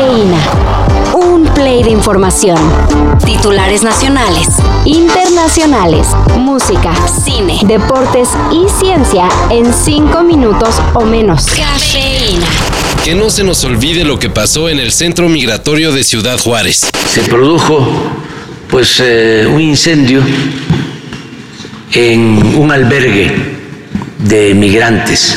Cafeína. Un play de información. Titulares nacionales, internacionales, música, cine, deportes y ciencia en cinco minutos o menos. Cafeína. Que no se nos olvide lo que pasó en el centro migratorio de Ciudad Juárez. Se produjo pues eh, un incendio en un albergue de migrantes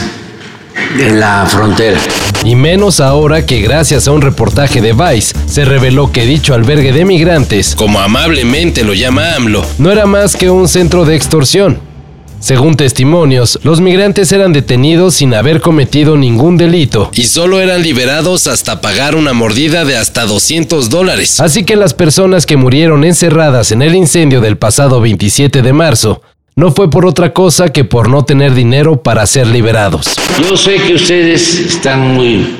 en la frontera. Y menos ahora que gracias a un reportaje de Vice se reveló que dicho albergue de migrantes, como amablemente lo llama AMLO, no era más que un centro de extorsión. Según testimonios, los migrantes eran detenidos sin haber cometido ningún delito y solo eran liberados hasta pagar una mordida de hasta 200 dólares. Así que las personas que murieron encerradas en el incendio del pasado 27 de marzo no fue por otra cosa que por no tener dinero para ser liberados. Yo sé que ustedes están muy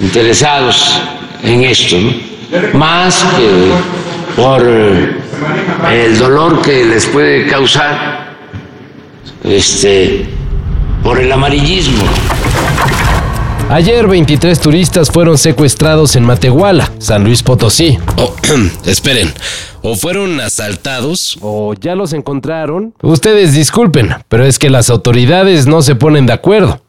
interesados en esto, ¿no? más que por el dolor que les puede causar este, por el amarillismo. Ayer 23 turistas fueron secuestrados en Matehuala, San Luis Potosí. Oh, esperen, o fueron asaltados o ya los encontraron. Ustedes disculpen, pero es que las autoridades no se ponen de acuerdo.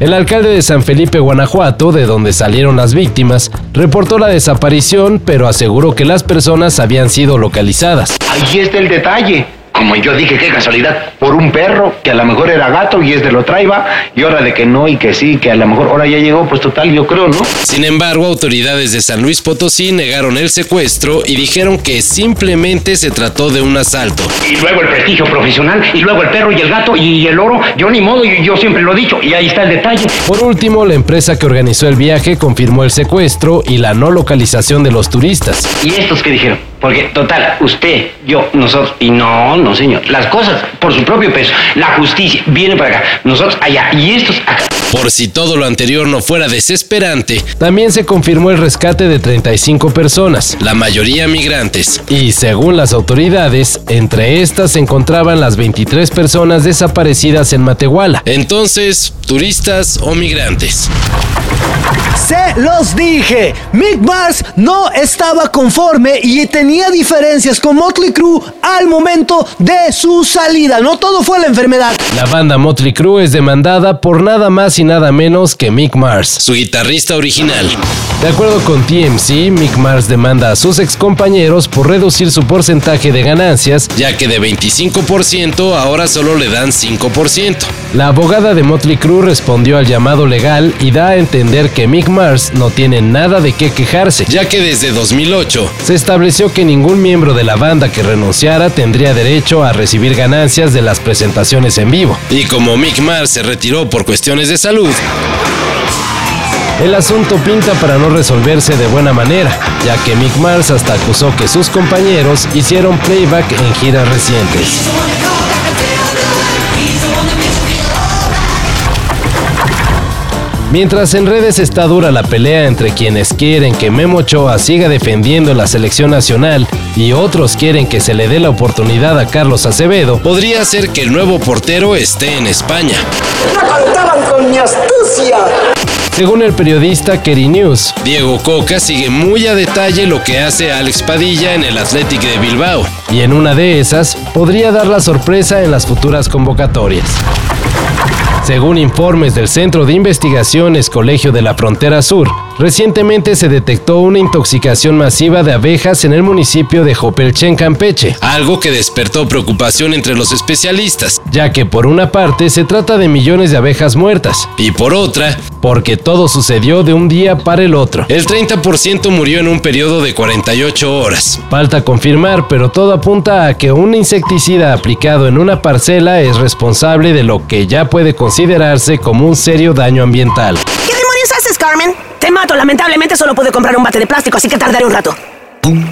El alcalde de San Felipe, Guanajuato, de donde salieron las víctimas, reportó la desaparición, pero aseguró que las personas habían sido localizadas. Ahí está el detalle como yo dije, qué casualidad, por un perro que a lo mejor era gato y es de lo traiba, y ahora de que no y que sí, que a lo mejor ahora ya llegó, pues total, yo creo, ¿no? Sin embargo, autoridades de San Luis Potosí negaron el secuestro y dijeron que simplemente se trató de un asalto. Y luego el prestigio profesional, y luego el perro y el gato y el oro, yo ni modo, yo siempre lo he dicho, y ahí está el detalle. Por último, la empresa que organizó el viaje confirmó el secuestro y la no localización de los turistas. ¿Y estos qué dijeron? Porque, total, usted, yo, nosotros, y no, no, señor. Las cosas por su propio peso. La justicia viene para acá, nosotros allá, y estos acá. Por si todo lo anterior no fuera desesperante, también se confirmó el rescate de 35 personas, la mayoría migrantes. Y según las autoridades, entre estas se encontraban las 23 personas desaparecidas en Matehuala. Entonces, turistas o migrantes. Se los dije, Mick Mars no estaba conforme y tenía diferencias con Motley Crue al momento de su salida. No todo fue la enfermedad. La banda Motley Crue es demandada por nada más y nada menos que Mick Mars, su guitarrista original. De acuerdo con TMC, Mick Mars demanda a sus excompañeros por reducir su porcentaje de ganancias, ya que de 25% ahora solo le dan 5%. La abogada de Motley Crue respondió al llamado legal y da a entender que Mick Mars no tiene nada de qué quejarse, ya que desde 2008 se estableció que ningún miembro de la banda que renunciara tendría derecho a recibir ganancias de las presentaciones en vivo. Y como Mick Mars se retiró por cuestiones de salud, el asunto pinta para no resolverse de buena manera, ya que Mick Mars hasta acusó que sus compañeros hicieron playback en giras recientes. Mientras en redes está dura la pelea entre quienes quieren que Memo Ochoa siga defendiendo la selección nacional y otros quieren que se le dé la oportunidad a Carlos Acevedo, podría ser que el nuevo portero esté en España. Según el periodista Kerry News, Diego Coca sigue muy a detalle lo que hace Alex Padilla en el Athletic de Bilbao, y en una de esas podría dar la sorpresa en las futuras convocatorias. Según informes del Centro de Investigaciones Colegio de la Frontera Sur, recientemente se detectó una intoxicación masiva de abejas en el municipio de Jopelchen, Campeche, algo que despertó preocupación entre los especialistas, ya que por una parte se trata de millones de abejas muertas, y por otra, porque todo sucedió de un día para el otro. El 30% murió en un periodo de 48 horas. Falta confirmar, pero todo apunta a que un insecticida aplicado en una parcela es responsable de lo que ya puede considerarse como un serio daño ambiental. ¿Qué demonios haces, Carmen? Te mato, lamentablemente solo pude comprar un bate de plástico, así que tardaré un rato. ¡Carmen!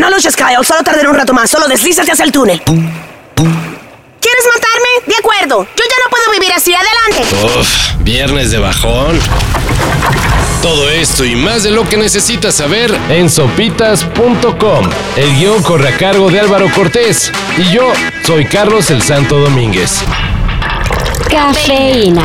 No luches, Kyle, solo tardaré un rato más, solo deslízate hacia el túnel. ¿Quieres matarme? De acuerdo, yo ya no puedo vivir así, adelante. Uf, viernes de bajón. Todo esto y más de lo que necesitas saber en sopitas.com. El guion corre a cargo de Álvaro Cortés y yo soy Carlos el Santo Domínguez. Cafeína.